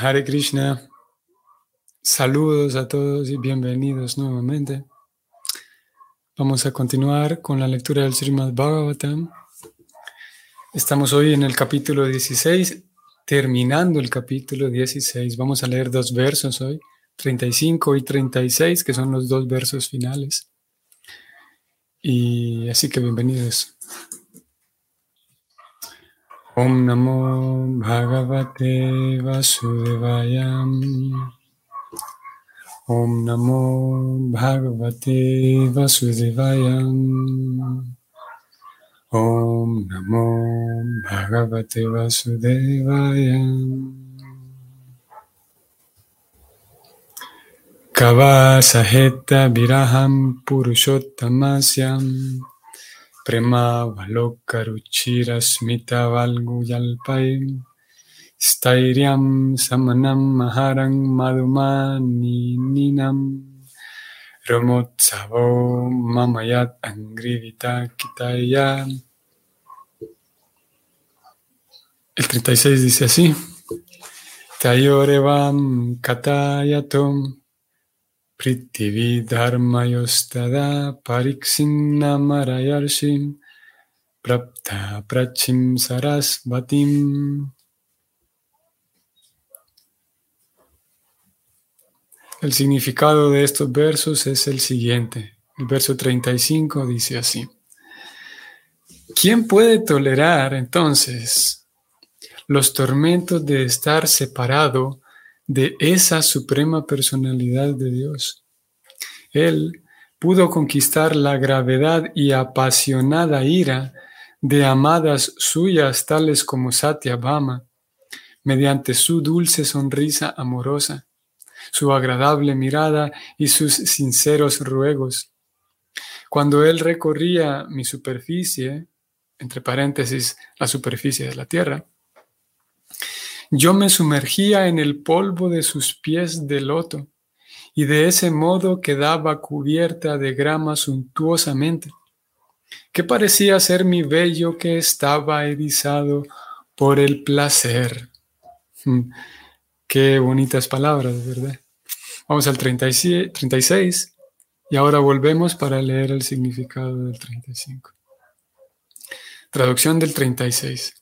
Hare Krishna. Saludos a todos y bienvenidos nuevamente. Vamos a continuar con la lectura del Srimad Bhagavatam. Estamos hoy en el capítulo 16, terminando el capítulo 16. Vamos a leer dos versos hoy, 35 y 36, que son los dos versos finales. Y así que bienvenidos. Om Namo Bhagavate Vasudevaya. Om Namo Bhagavate Vasudevaya. Om Namo Bhagavate Vasudevaya. Kavasaheta Viraham Purushotamasyam. Prema Valokaruchira Smita Valguyalpai Stairyam Samanam Maharang Madhumani Ninam Ramotsavo Mamayat Angrivita Kitaya. El 36 dice así: Tayorevam Katayatom Prithivi Dharmayostada Marayarshim Prapta Prachim Sarasvatim. El significado de estos versos es el siguiente. El verso 35 dice así. ¿Quién puede tolerar entonces los tormentos de estar separado de esa suprema personalidad de Dios. Él pudo conquistar la gravedad y apasionada ira de amadas suyas tales como Satyabhama, mediante su dulce sonrisa amorosa, su agradable mirada y sus sinceros ruegos. Cuando él recorría mi superficie, entre paréntesis, la superficie de la tierra, yo me sumergía en el polvo de sus pies de loto, y de ese modo quedaba cubierta de grama suntuosamente, que parecía ser mi vello que estaba erizado por el placer. Hmm, qué bonitas palabras, ¿verdad? Vamos al 36 y ahora volvemos para leer el significado del 35. Traducción del 36.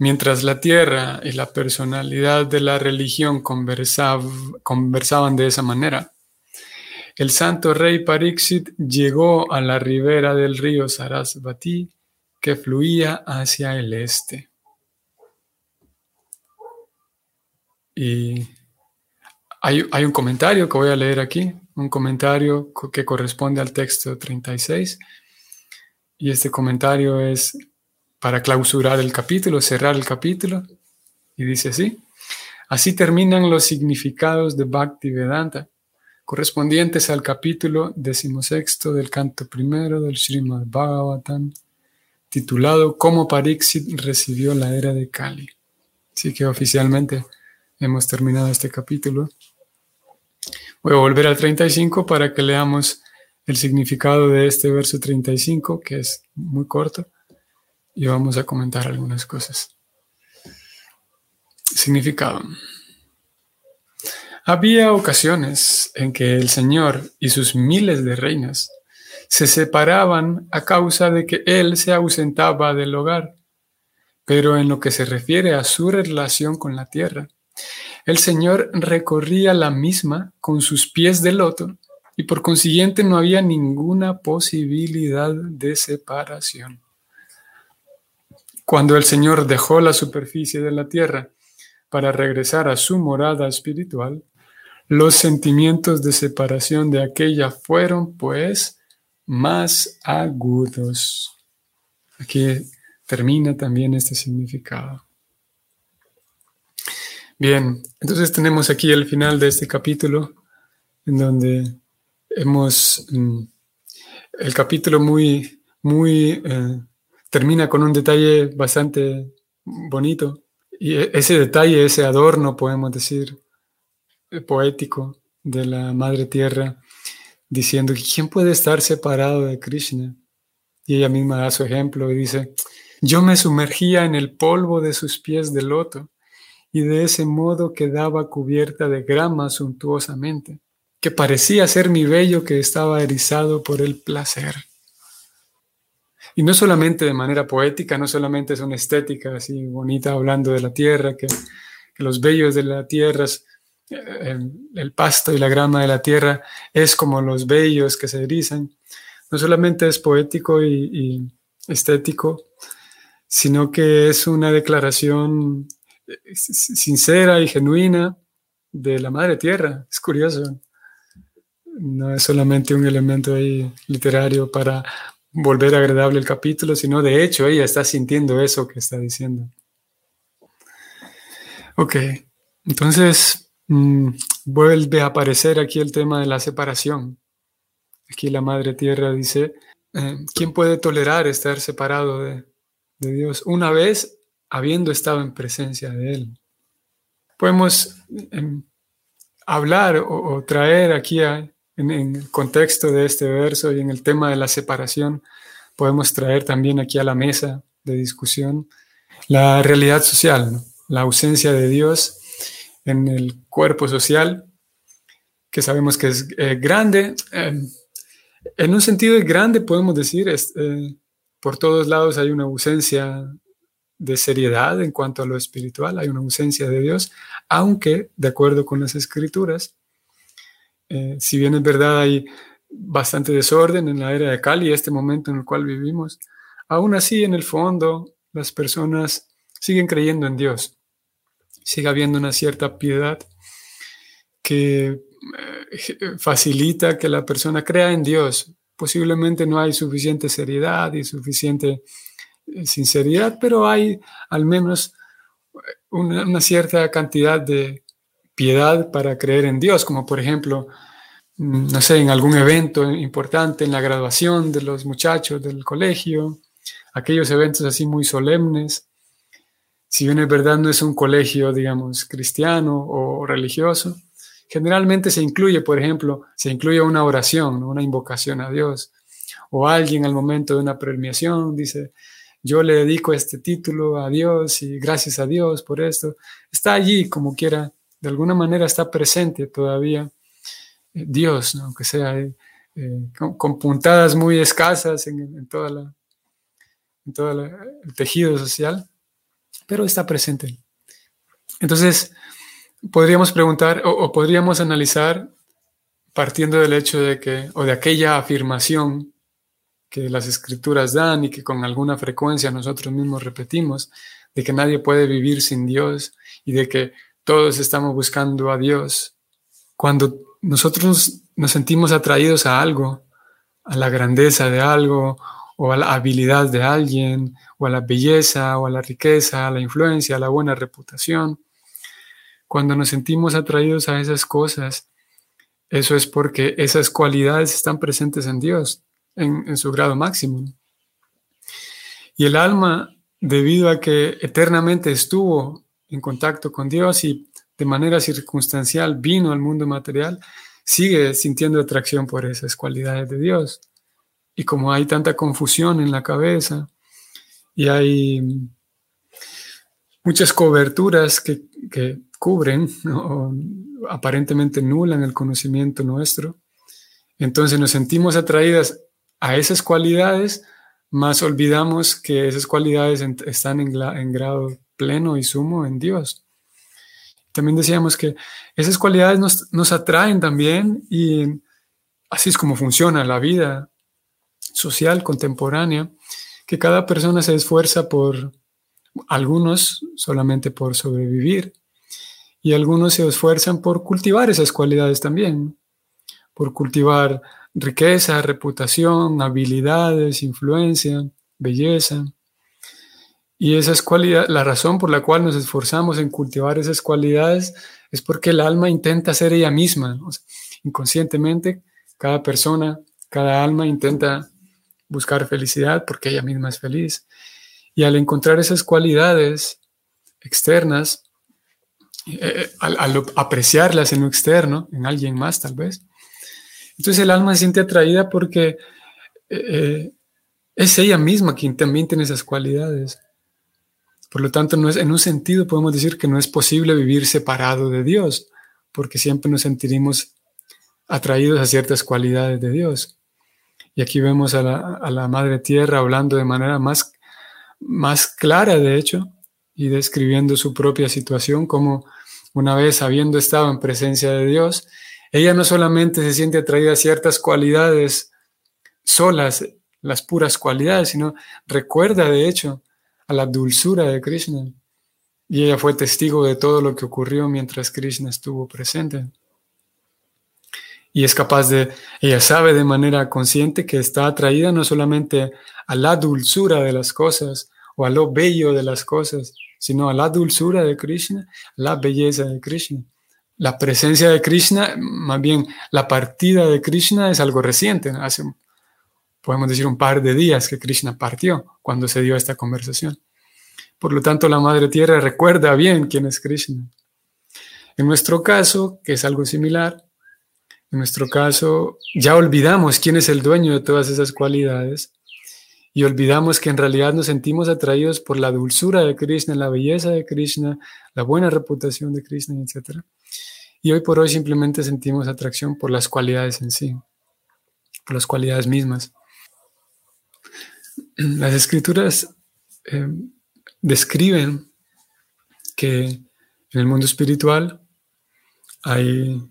Mientras la tierra y la personalidad de la religión conversaban de esa manera, el santo rey Pariksit llegó a la ribera del río Sarasvati que fluía hacia el este. Y hay, hay, un comentario que voy a leer aquí, un comentario que corresponde al texto 36. Y este comentario es para clausurar el capítulo, cerrar el capítulo. Y dice así, así terminan los significados de Bhakti Vedanta, correspondientes al capítulo decimosexto del canto primero del Srimad Bhagavatam, titulado Cómo Pariksit recibió la era de Kali. Así que oficialmente hemos terminado este capítulo. Voy a volver al 35 para que leamos el significado de este verso 35, que es muy corto y vamos a comentar algunas cosas. Significado. Había ocasiones en que el Señor y sus miles de reinas se separaban a causa de que Él se ausentaba del hogar, pero en lo que se refiere a su relación con la tierra, el Señor recorría la misma con sus pies de loto y por consiguiente no había ninguna posibilidad de separación. Cuando el Señor dejó la superficie de la tierra para regresar a su morada espiritual, los sentimientos de separación de aquella fueron pues más agudos. Aquí termina también este significado. Bien, entonces tenemos aquí el final de este capítulo en donde hemos mm, el capítulo muy muy eh, termina con un detalle bastante bonito. Y e, ese detalle, ese adorno, podemos decir, eh, poético de la Madre Tierra, diciendo, ¿quién puede estar separado de Krishna? Y ella misma da su ejemplo y dice, yo me sumergía en el polvo de sus pies de loto, y de ese modo quedaba cubierta de grama suntuosamente, que parecía ser mi vello que estaba erizado por el placer. Y no solamente de manera poética, no solamente es una estética así bonita hablando de la tierra, que, los vellos de la tierra, eh, el, pasto y la grama de la tierra es como los vellos que se erizan. No solamente es poético y estético, sino que es una declaración eh, sincera y genuina de la madre tierra. Es curioso. No es solamente un elemento literario para volver agradable el capítulo, sino de hecho ella está sintiendo eso que está diciendo. Ok, entonces mm, vuelve a aparecer aquí el tema de la separación. Aquí la Madre Tierra dice, eh, ¿quién puede tolerar estar separado de, Dios una vez habiendo estado en presencia de Él? Podemos em, hablar o, traer aquí a, en, el contexto de este verso y en el tema de la separación, podemos traer también aquí a la mesa de discusión la realidad social, la ausencia de Dios en el cuerpo social, que sabemos que es eh, grande. Em, en un sentido grande podemos decir, eh, por todos lados hay una ausencia de seriedad en cuanto a lo espiritual, hay una ausencia de Dios, aunque de acuerdo con las escrituras, eh, si bien es verdad hay bastante desorden en la era de Cali, este momento en el cual vivimos, aún así en el fondo las personas siguen creyendo en Dios. Sigue habiendo una cierta piedad que eh, facilita que la persona crea en Dios. Posiblemente no hay suficiente seriedad y suficiente eh, sinceridad, pero hay al menos una cierta cantidad de, piedad para creer en Dios, como por ejemplo, mm, no sé, en algún evento importante, en la graduación de los muchachos del colegio, aquellos eventos así muy solemnes. Si bien es verdad no es un colegio, digamos, cristiano o religioso, generalmente se incluye, por ejemplo, se incluye una oración, una invocación a Dios. O alguien al momento de una premiación dice, yo le dedico este título a Dios y gracias a Dios por esto. Está allí como quiera de alguna manera está presente todavía eh, Dios, aunque sea eh, eh, con, puntadas muy escasas en, todo el tejido social, pero está presente. Entonces, podríamos preguntar o, podríamos analizar partiendo del hecho de que, o de aquella afirmación que las escrituras dan y que con alguna frecuencia nosotros mismos repetimos, de que nadie puede vivir sin Dios y de que todos estamos buscando a Dios. Cuando nosotros nos sentimos atraídos a algo, a la grandeza de algo, o a la habilidad de alguien, o a la belleza, o a la riqueza, a la influencia, a la buena reputación, cuando nos sentimos atraídos a esas cosas, eso es porque esas cualidades están presentes en Dios, en, en su grado máximo. Y el alma, debido a que eternamente estuvo en contacto con Dios y de manera circunstancial vino al mundo material, sigue sintiendo atracción por esas cualidades de Dios. Y como hay tanta confusión en la cabeza y hay muchas coberturas que, cubren o aparentemente nulan el conocimiento nuestro, entonces nos sentimos atraídas a esas cualidades, más olvidamos que esas cualidades están en, en grado pleno y sumo en Dios. También decíamos que esas cualidades nos, atraen también y así es como funciona la vida social contemporánea, que cada persona se esfuerza por, algunos solamente por sobrevivir, y algunos se esfuerzan por cultivar esas cualidades también, por cultivar riqueza, reputación, habilidades, influencia, belleza. Y esas cualidades, la razón por la cual nos esforzamos en cultivar esas cualidades es porque el alma intenta ser ella misma. inconscientemente, cada persona, cada alma intenta buscar felicidad porque ella misma es feliz. Y al encontrar esas cualidades externas, eh, eh, al, apreciarlas en lo externo, en alguien más tal vez, entonces el alma se siente atraída porque eh, es ella misma quien también tiene esas cualidades. Por lo tanto, no es, en un sentido podemos decir que no es posible vivir separado de Dios, porque siempre nos sentiremos atraídos a ciertas cualidades de Dios. Y aquí vemos a la, Madre Tierra hablando de manera más, más clara, de hecho, y describiendo su propia situación, como una vez habiendo estado en presencia de Dios, ella no solamente se siente atraída a ciertas cualidades solas, las puras cualidades, sino recuerda, de hecho, a la dulzura de Krishna. Y ella fue testigo de todo lo que ocurrió mientras Krishna estuvo presente. Y es capaz de, ella sabe de manera consciente que está atraída no solamente a la dulzura de las cosas o a lo bello de las cosas, sino a la dulzura de Krishna, la belleza de Krishna. La presencia de Krishna, más bien la partida de Krishna es algo reciente, hace podemos decir un par de días que Krishna partió cuando se dio esta conversación. Por lo tanto, la Madre Tierra recuerda bien quién es Krishna. En nuestro caso, que es algo similar, en nuestro caso ya olvidamos quién es el dueño de todas esas cualidades y olvidamos que en realidad nos sentimos atraídos por la dulzura de Krishna, la belleza de Krishna, la buena reputación de Krishna, etc. Y hoy por hoy simplemente sentimos atracción por las cualidades en sí, por las cualidades mismas. Las escrituras eh, describen que en el mundo espiritual hay,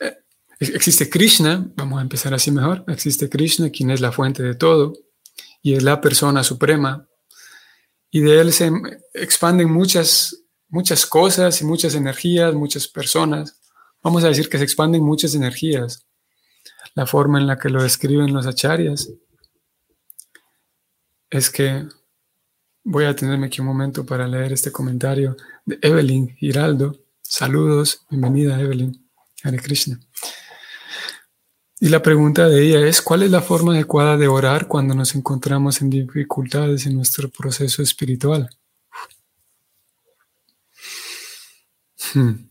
eh, existe Krishna, vamos a empezar así mejor, existe Krishna, quien es la fuente de todo y es la persona suprema. Y de él se expanden muchas, muchas cosas y muchas energías, muchas personas. Vamos a decir que se expanden muchas energías. La forma en la que lo describen los acharyas es que voy a tenerme aquí un momento para leer este comentario de Evelyn Giraldo. Saludos, bienvenida Evelyn. Hare Krishna. Y la pregunta de ella es, ¿cuál es la forma adecuada de orar cuando nos encontramos en dificultades en nuestro proceso espiritual? Hmm.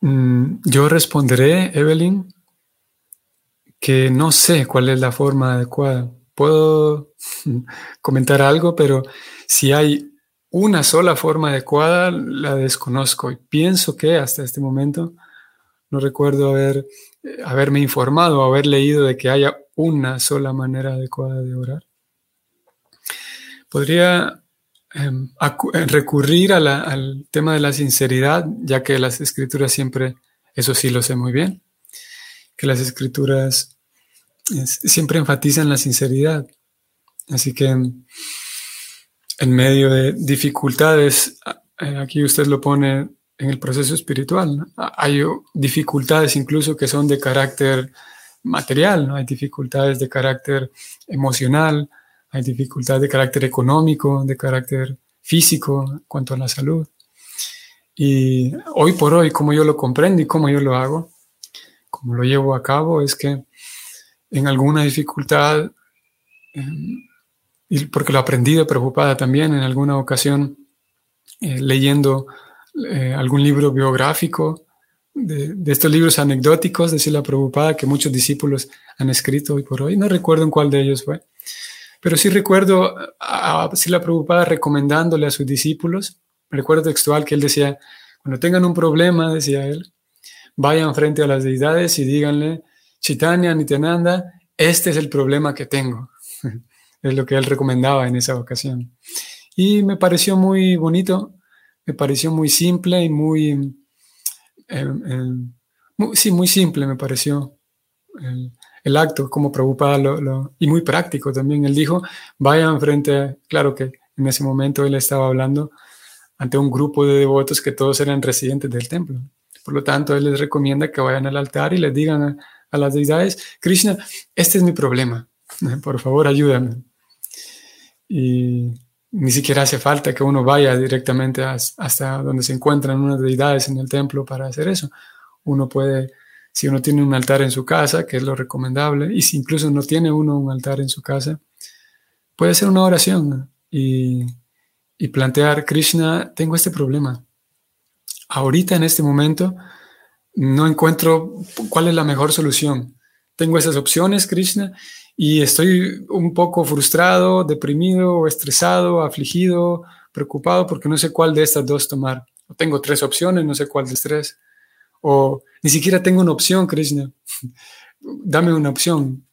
Mm, yo responderé, Evelyn, que no sé cuál es la forma adecuada puedo comentar algo, pero si hay una sola forma adecuada, la desconozco y pienso que hasta este momento no recuerdo haber, eh, haberme informado o haber leído de que haya una sola manera adecuada de orar. Podría em, eh, recurrir al tema de la sinceridad, ya que las escrituras siempre, eso sí lo sé muy bien, que las escrituras siempre enfatizan la sinceridad. Así que en medio de dificultades, eh, aquí usted lo pone en el proceso espiritual. Hay dificultades incluso que son de carácter material, ¿no? hay dificultades de carácter emocional, hay dificultades de carácter económico, de carácter físico cuanto a la salud. Y hoy por hoy, como yo lo comprendo y como yo lo hago, como lo llevo a cabo, es que en alguna dificultad, y porque lo aprendí de preocupada también en alguna ocasión, eh, leyendo eh, algún libro biográfico, de, estos libros anecdóticos de la Preocupada que muchos discípulos han escrito hoy por hoy. No recuerdo en cuál de ellos fue, pero sí recuerdo a, la Preocupada recomendándole a sus discípulos, recuerdo textual que él decía, cuando tengan un problema, decía él, vayan frente a las deidades y díganle, Chaitanya, Nityananda, este es el problema que tengo. es lo que él recomendaba en esa ocasión. Y me pareció muy bonito, me pareció muy simple y muy, em, em, sí, muy simple me pareció el, acto, como preocupaba y muy práctico también. Él dijo, vayan frente, claro que en ese momento él estaba hablando ante un grupo de devotos que todos eran residentes del templo. Por lo tanto, él les recomienda que vayan al altar y les digan las deidades, Krishna, este es mi problema, por favor ayúdame. Y ni siquiera hace falta que uno vaya directamente hasta donde se encuentran unas deidades en el templo para hacer eso. Uno puede, si uno tiene un altar en su casa, que es lo recomendable, y si incluso no tiene uno un altar en su casa, puede hacer una oración y, y plantear, Krishna, tengo este problema. Ahorita, en este momento, no encuentro cuál es la mejor solución. Tengo esas opciones, Krishna, y estoy un poco frustrado, deprimido, estresado, afligido preocupado porque no sé cuál de estas dos tomar. Tengo tres opciones, no sé cuál de tres. O ni siquiera tengo una opción, Krishna. Dame una opción.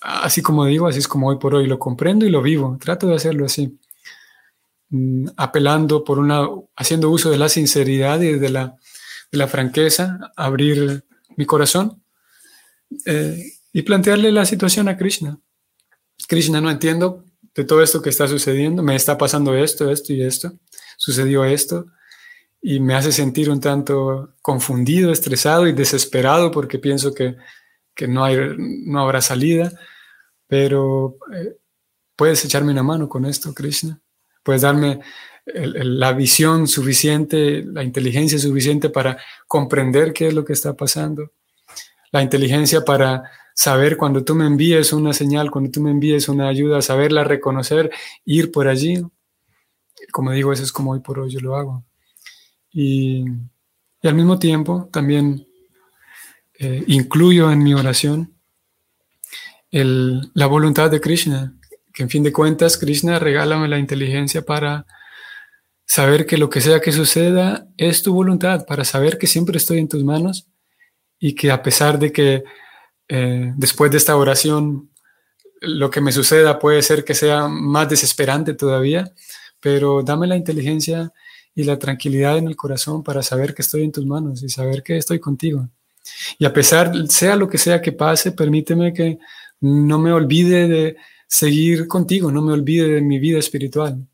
Así como digo, así es como hoy por hoy lo comprendo y lo vivo. Trato de hacerlo así. Mm, apelando por una, haciendo uso de la sinceridad y de la, la franqueza, abrir mi corazón eh, y plantearle la situación a Krishna. Krishna, no entiendo de todo esto que está sucediendo, me está pasando esto, esto y esto, sucedió esto, y me hace sentir un tanto confundido, estresado y desesperado porque pienso que, que no, hay, no habrá salida, pero eh, puedes echarme una mano con esto, Krishna, puedes darme la visión suficiente, la inteligencia suficiente para comprender qué es lo que está pasando, la inteligencia para saber cuando tú me envíes una señal, cuando tú me envíes una ayuda, saberla reconocer, ir por allí. Como digo, eso es como hoy por hoy yo lo hago. Y, al mismo tiempo también eh, incluyo en mi oración la voluntad de Krishna, que en fin de cuentas Krishna regálame la inteligencia para saber que lo que sea que suceda es tu voluntad, para saber que siempre estoy en tus manos y que a pesar de que eh, después de esta oración, lo que me suceda puede ser que sea más desesperante todavía, pero dame la inteligencia y la tranquilidad en el corazón para saber que estoy en tus manos y saber que estoy contigo. Y a pesar, sea lo que sea que pase, permíteme que no me olvide de seguir contigo, no me olvide de mi vida espiritual.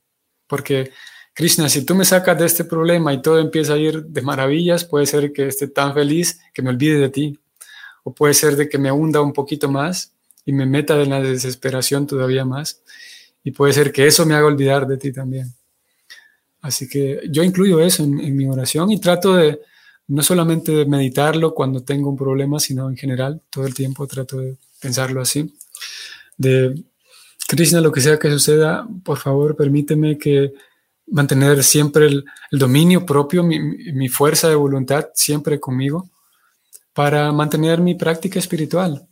Porque, Krishna, si tú me sacas de este problema y todo empieza a ir de maravillas, puede ser que esté tan feliz que me olvide de ti o puede ser de que me hunda un poquito más y me meta en la desesperación todavía más, y puede ser que eso me haga olvidar de ti también. Así que yo incluyo eso en, mi oración y trato de no solamente meditarlo cuando tengo un problema, sino en general, todo el tiempo trato de pensarlo así. De Krishna, lo que sea que suceda, por favor, permíteme que mantener siempre el, dominio propio, mi, fuerza de voluntad siempre conmigo para mantener mi práctica espiritual,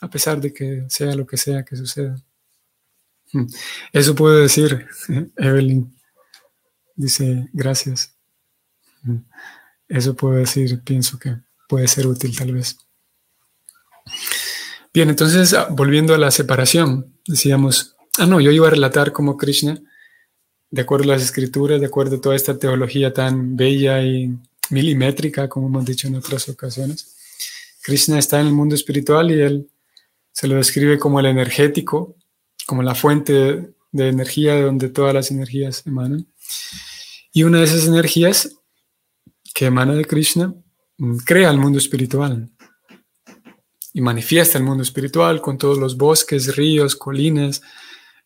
a pesar de que sea lo que sea que suceda. Hmm. Eso puedo decir, Evelyn. Dice, gracias. Hmm. Eso puedo decir, pienso que puede ser útil tal vez. Bien, entonces, ah, volviendo a la separación, decíamos, ah, no, yo iba a relatar como Krishna, de acuerdo a las escrituras, de acuerdo a toda esta teología tan bella y milimétrica, como hemos dicho en otras ocasiones, Krishna está en el mundo espiritual y él se lo describe como el energético, como la fuente de energía de donde todas las energías emanan. Y una de esas energías que emana de Krishna mm, crea el mundo espiritual y manifiesta el mundo espiritual con todos los bosques, ríos, colinas,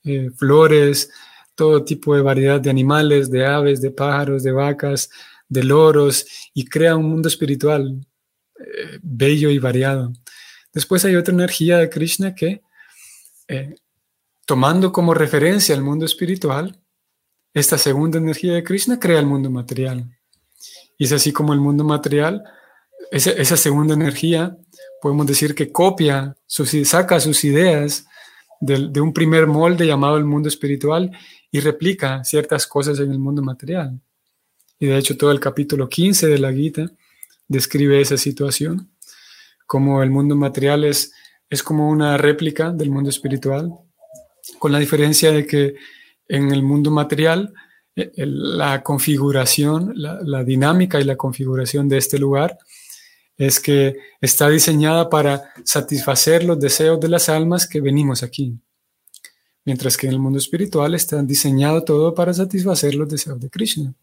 eh, flores, todo tipo de variedad de animales, de aves, de pájaros, de vacas, de loros, y crea un mundo espiritual bello y variado. Después hay otra energía de Krishna que, eh, tomando como referencia el mundo espiritual, esta segunda energía de Krishna crea el mundo material. Y es así como el mundo material, esa, segunda energía, podemos decir que copia, saca sus ideas de, de un primer molde llamado el mundo espiritual y replica ciertas cosas en el mundo material. Y de hecho todo el capítulo 15 de la Gita describe esa situación, como el mundo material es, es como una réplica del mundo espiritual, con la diferencia de que en el mundo material eh, la configuración, la, dinámica y la configuración de este lugar es que está diseñada para satisfacer los deseos de las almas que venimos aquí. Mientras que en el mundo espiritual está diseñado todo para satisfacer los deseos de Krishna.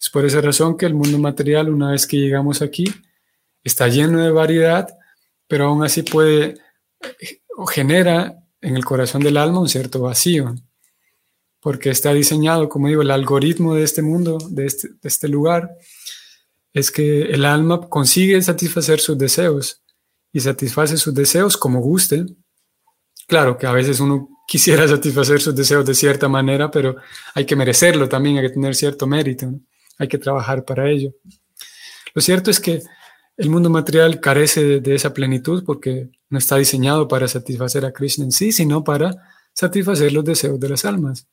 Es por esa razón que el mundo material, una vez que llegamos aquí, está lleno de variedad, pero aún así puede o genera en el corazón del alma un cierto vacío, porque está diseñado, como digo, el algoritmo de este mundo, de este, de este lugar, es que el alma consigue satisfacer sus deseos y satisface sus deseos como guste. Claro que a veces uno quisiera satisfacer sus deseos de cierta manera, pero hay que merecerlo también, hay que tener cierto mérito hay que trabajar para ello. Lo cierto es que el mundo material carece de, esa plenitud porque no está diseñado para satisfacer a Krishna en sí, sino para satisfacer los deseos de las almas.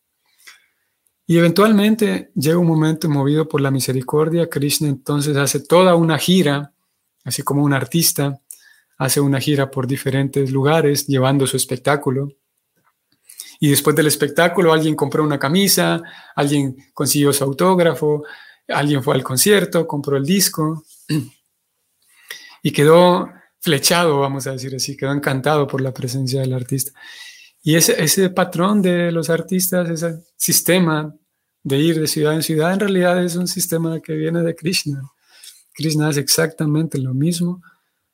Y eventualmente llega un momento movido por la misericordia, Krishna entonces hace toda una gira, así como un artista hace una gira por diferentes lugares llevando su espectáculo. Y después del espectáculo alguien compró una camisa, alguien consiguió su autógrafo, alguien fue al concierto, compró el disco y quedó flechado, vamos a decir así, quedó encantado por la presencia del artista. Y ese, ese patrón de los artistas, ese sistema de ir de ciudad en ciudad, en realidad es un sistema que viene de Krishna. Krishna hace exactamente lo mismo,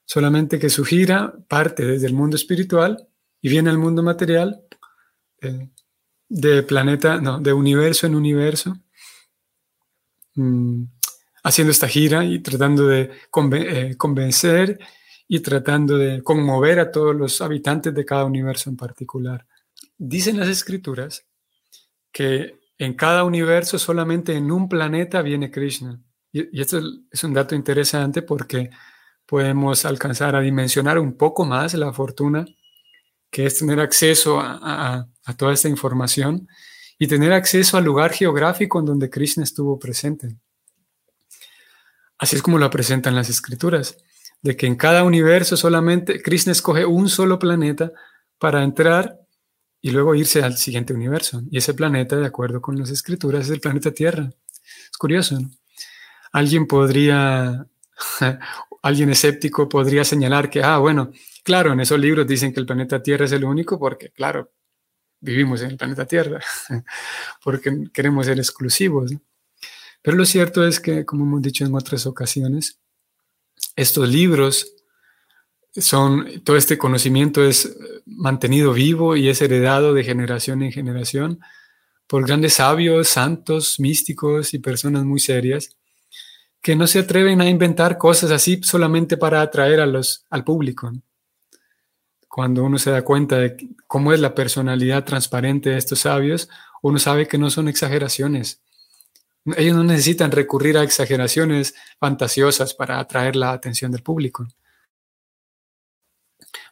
solamente que su gira parte desde el mundo espiritual y viene al mundo material, de planeta, no, de universo en universo, mm, haciendo esta gira y tratando de eh, convencer y tratando de conmover a todos los habitantes de cada universo en particular. Dicen las escrituras que en cada universo solamente en un planeta viene Krishna. Y, esto es un dato interesante porque podemos alcanzar a dimensionar un poco más la fortuna que es tener acceso a, a toda esta información y tener acceso al lugar geográfico en donde Krishna estuvo presente. Así es como lo presentan las escrituras de que en cada universo solamente Krishna escoge un solo planeta para entrar y luego irse al siguiente universo. Y ese planeta, de acuerdo con las escrituras, es el planeta Tierra. Es curioso, ¿no? Alguien podría, alguien escéptico podría señalar que, ah, bueno, claro, en esos libros dicen que el planeta Tierra es el único porque, claro, vivimos en el planeta Tierra, porque queremos ser exclusivos. Pero lo cierto es que, como hemos dicho en otras ocasiones, estos libros son, todo este conocimiento es mantenido vivo y es heredado de generación en generación por grandes sabios, santos, místicos y personas muy serias que no se atreven a inventar cosas así solamente para atraer a los, al público. Cuando uno se da cuenta de cómo es la personalidad transparente de estos sabios, uno sabe que no son exageraciones, ellos no necesitan recurrir a exageraciones fantasiosas para atraer la atención del público.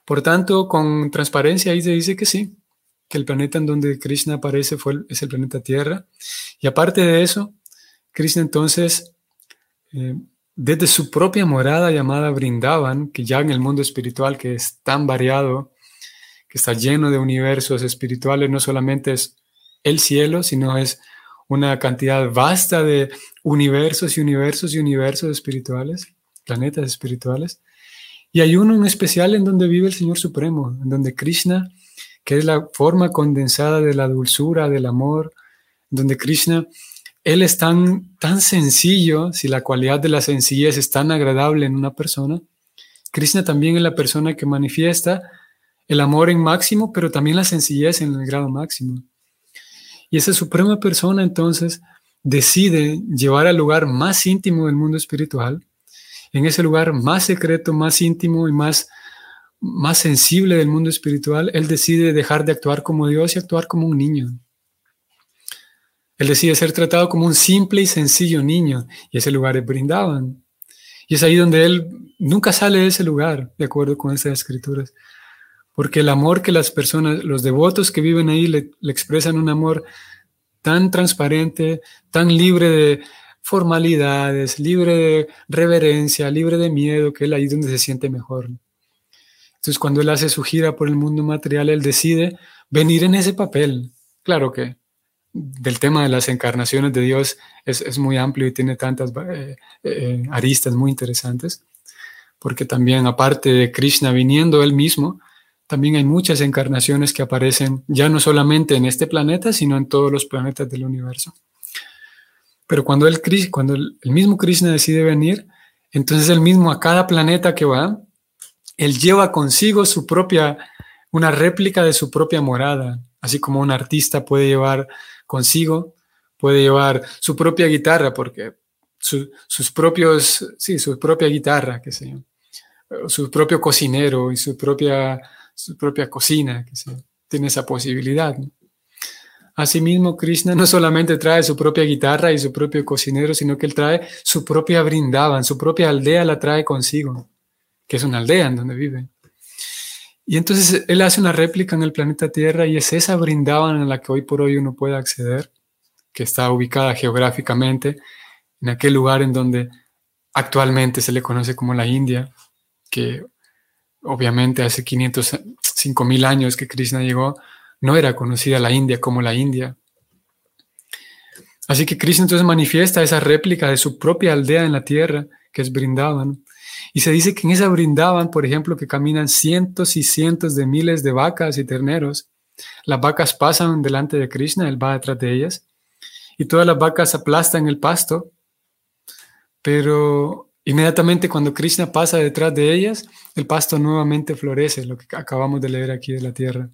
Por tanto, con transparencia ahí se dice que sí, que el planeta en donde Krishna aparece fue, es el planeta Tierra. Y aparte de eso, Krishna entonces, eh, desde su propia morada llamada Brindavan, que ya en el mundo espiritual que es tan variado, que está lleno de universos espirituales, no solamente es el cielo, sino es una cantidad vasta de universos y universos y universos espirituales, planetas espirituales. Y hay uno en especial en donde vive el Señor Supremo, en donde Krishna, que es la forma condensada de la dulzura, del amor, donde Krishna, Él es tan, tan sencillo, si la cualidad de la sencillez es tan agradable en una persona, Krishna también es la persona que manifiesta el amor en máximo, pero también la sencillez en el grado máximo. Y esa suprema persona entonces decide llevar al lugar más íntimo del mundo espiritual, en ese lugar más secreto, más íntimo y más, más sensible del mundo espiritual, él decide dejar de actuar como Dios y actuar como un niño. Él decide ser tratado como un simple y sencillo niño, y ese lugar es Brindaban. Y es ahí donde él nunca sale de ese lugar, de acuerdo con estas escrituras porque el amor que las personas, los devotos que viven ahí le, expresan un amor tan transparente, tan libre de formalidades, libre de reverencia, libre de miedo, que él ahí donde se siente mejor. Entonces, cuando él hace su gira por el mundo material, él decide venir en ese papel. Claro que del tema de las encarnaciones de Dios es, muy amplio y tiene tantas eh, eh, aristas muy interesantes, porque también aparte de Krishna viniendo él mismo, también hay muchas encarnaciones que aparecen ya no solamente en este planeta, sino en todos los planetas del universo. Pero cuando el, cuando el, mismo Krishna decide venir, entonces el mismo a cada planeta que va, él lleva consigo su propia, una réplica de su propia morada, así como un artista puede llevar consigo, puede llevar su propia guitarra, porque sus propios, sí, su propia guitarra, qué sé yo, su propio cocinero y su propia su propia cocina, que tiene esa posibilidad. Asimismo, Krishna no solamente trae su propia guitarra y su propio cocinero, sino que él trae su propia brindaban, su propia aldea la trae consigo, que es una aldea en donde vive. Y entonces él hace una réplica en el planeta Tierra y es esa brindaban en la que hoy por hoy uno puede acceder, que está ubicada geográficamente en aquel lugar en donde actualmente se le conoce como la India, que obviamente hace 505 mil años que Krishna llegó, no era conocida la India como la India. Así que Krishna entonces manifiesta esa réplica de su propia aldea en la tierra, que es Brindavan. Y se dice que en esa Brindavan, por ejemplo, que caminan cientos y cientos de miles de vacas y terneros. Las vacas pasan delante de Krishna, él va detrás de ellas. Y todas las vacas aplastan el pasto. Pero inmediatamente cuando Krishna pasa detrás de ellas, el pasto nuevamente florece, lo que acabamos de leer aquí de la tierra.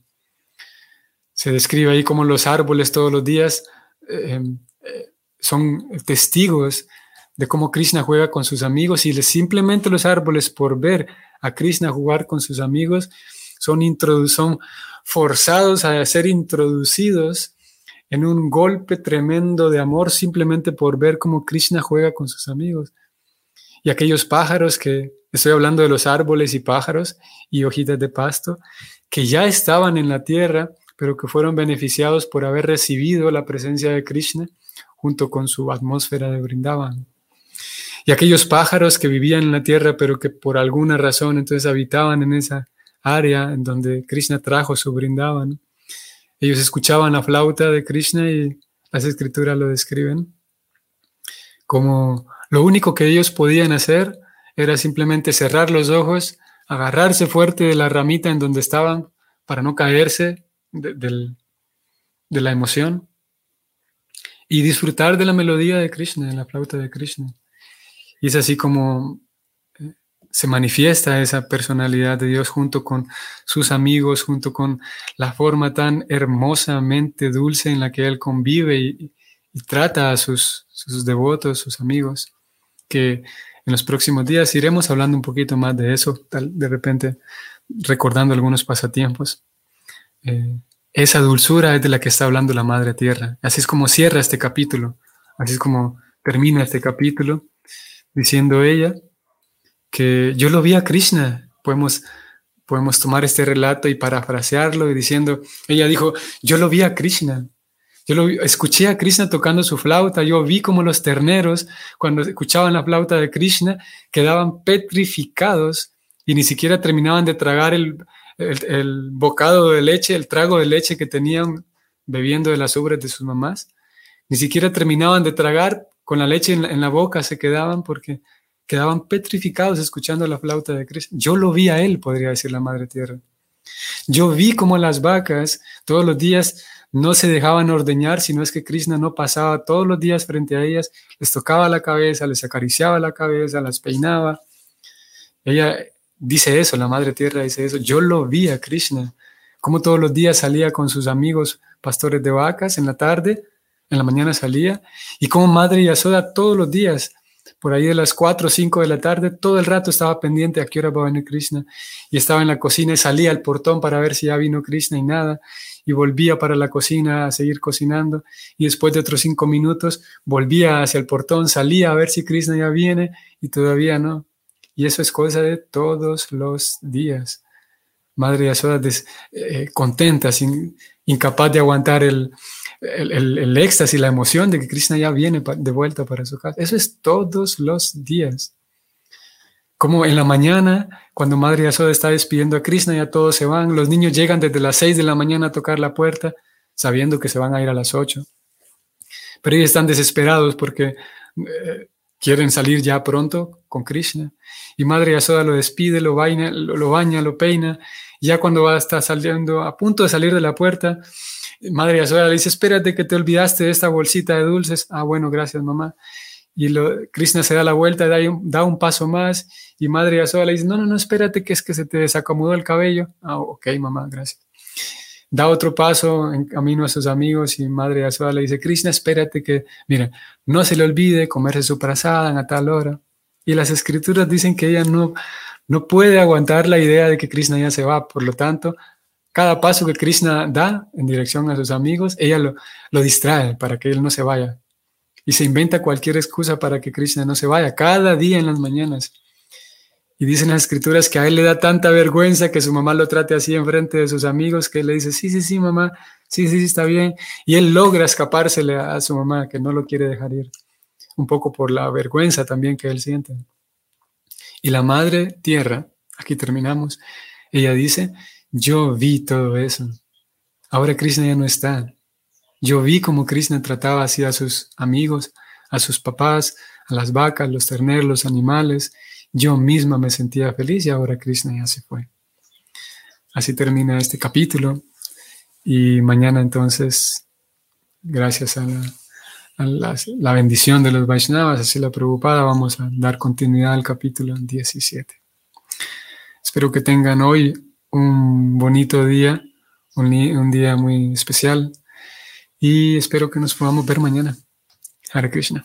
Se describe ahí como los árboles todos los días eh, eh, son testigos de cómo Krishna juega con sus amigos y simplemente los árboles por ver a Krishna jugar con sus amigos son, son forzados a ser introducidos en un golpe tremendo de amor simplemente por ver cómo Krishna juega con sus amigos. Y aquellos pájaros que, estoy hablando de los árboles y pájaros y hojitas de pasto, que ya estaban en la tierra, pero que fueron beneficiados por haber recibido la presencia de Krishna junto con su atmósfera de Brindavan. Y aquellos pájaros que vivían en la tierra, pero que por alguna razón entonces habitaban en esa área en donde Krishna trajo su Brindavan. Ellos escuchaban la flauta de Krishna y las escrituras lo describen como lo único que ellos podían hacer era simplemente cerrar los ojos, agarrarse fuerte de la ramita en donde estaban para no caerse de, de la emoción y disfrutar de la melodía de Krishna, de la flauta de Krishna. Y es así como eh, se manifiesta esa personalidad de Dios junto con sus amigos, junto con la forma tan hermosamente dulce en la que Él convive y, trata a sus, devotos, sus amigos, que en los próximos días iremos hablando un poquito más de eso, tal, de repente recordando algunos pasatiempos. Eh, esa dulzura es de la que está hablando la Madre Tierra. Así es como cierra este capítulo, así es como termina este capítulo diciendo ella que yo lo vi a Krishna. Podemos, podemos tomar este relato y parafrasearlo y diciendo, ella dijo, yo lo vi a Krishna. Yo lo escuché a Krishna tocando su flauta, yo vi como los terneros, cuando escuchaban la flauta de Krishna, quedaban petrificados y ni siquiera terminaban de tragar el, el, bocado de leche, el trago de leche que tenían bebiendo de las ubres de sus mamás. Ni siquiera terminaban de tragar con la leche en la, boca se quedaban porque quedaban petrificados escuchando la flauta de Krishna. Yo lo vi a él, podría decir la Madre Tierra. Yo vi como las vacas todos los días no se dejaban ordeñar, sino es que Krishna no pasaba todos los días frente a ellas, les tocaba la cabeza, les acariciaba la cabeza, las peinaba. Ella dice eso, la Madre Tierra dice eso. Yo lo vi a Krishna, como todos los días salía con sus amigos pastores de vacas en la tarde en la mañana salía, y como madre Yasoda todos los días, por ahí de las 4 o 5 de la tarde, todo el rato estaba pendiente a qué hora va a venir Krishna, y estaba en la cocina y salía al portón para ver si ya vino Krishna y nada, y volvía para la cocina a seguir cocinando, y después de otros 5 minutos volvía hacia el portón, salía a ver si Krishna ya viene, y todavía no. Y eso es cosa de todos los días. Madre Yasoda eh, contenta, sin, incapaz de aguantar el, el, el, éxtasis, la emoción de que Krishna ya viene de vuelta para su casa. Eso es todos los días. Como en la mañana, cuando Madre Yasoda está despidiendo a Krishna, ya todos se van. Los niños llegan desde las 6 de la mañana a tocar la puerta, sabiendo que se van a ir a las 8. Pero ellos están desesperados porque eh, quieren salir ya pronto con Krishna. Y Madre Yasoda lo despide, lo baña, lo, baña, lo peina. Ya cuando va a estar saliendo, a punto de salir de la puerta, Madre Yasoda le dice, espérate que te olvidaste de esta bolsita de dulces. Ah, bueno, gracias mamá. Y Krishna se da la vuelta, da un, da un paso más y Madre Yasoda le dice, no, no, no, espérate que es que se te desacomodó el cabello. Ah, ok, mamá, gracias. Da otro paso en camino a sus amigos y Madre Yasoda le dice, Krishna, espérate que, mira, no se le olvide comerse su prasada a tal hora. Y las escrituras dicen que ella no, no puede aguantar la idea de que Krishna ya se va, por lo tanto, cada paso que Krishna da en dirección a sus amigos, ella lo, lo distrae para que él no se vaya. Y se inventa cualquier excusa para que Krishna no se vaya, cada día en las mañanas. Y dicen las escrituras que a él le da tanta vergüenza que su mamá lo trate así en frente de sus amigos, que él le dice, sí, sí, sí, mamá, sí, sí, sí, está bien. Y él logra escapársele a su mamá, que no lo quiere dejar ir, un poco por la vergüenza también que él siente. Y la madre tierra, aquí terminamos, ella dice, yo vi todo eso. Ahora Krishna ya no está. Yo vi cómo Krishna trataba así a sus amigos, a sus papás, a las vacas, los terneros, los animales. Yo misma me sentía feliz y ahora Krishna ya se fue. Así termina este capítulo. Y mañana entonces, gracias a la, bendición de los Vaishnavas, así la preocupada, vamos a dar continuidad al capítulo 17. Espero que tengan hoy un bonito día, un, un día muy especial y espero que nos podamos ver mañana. Hare Krishna.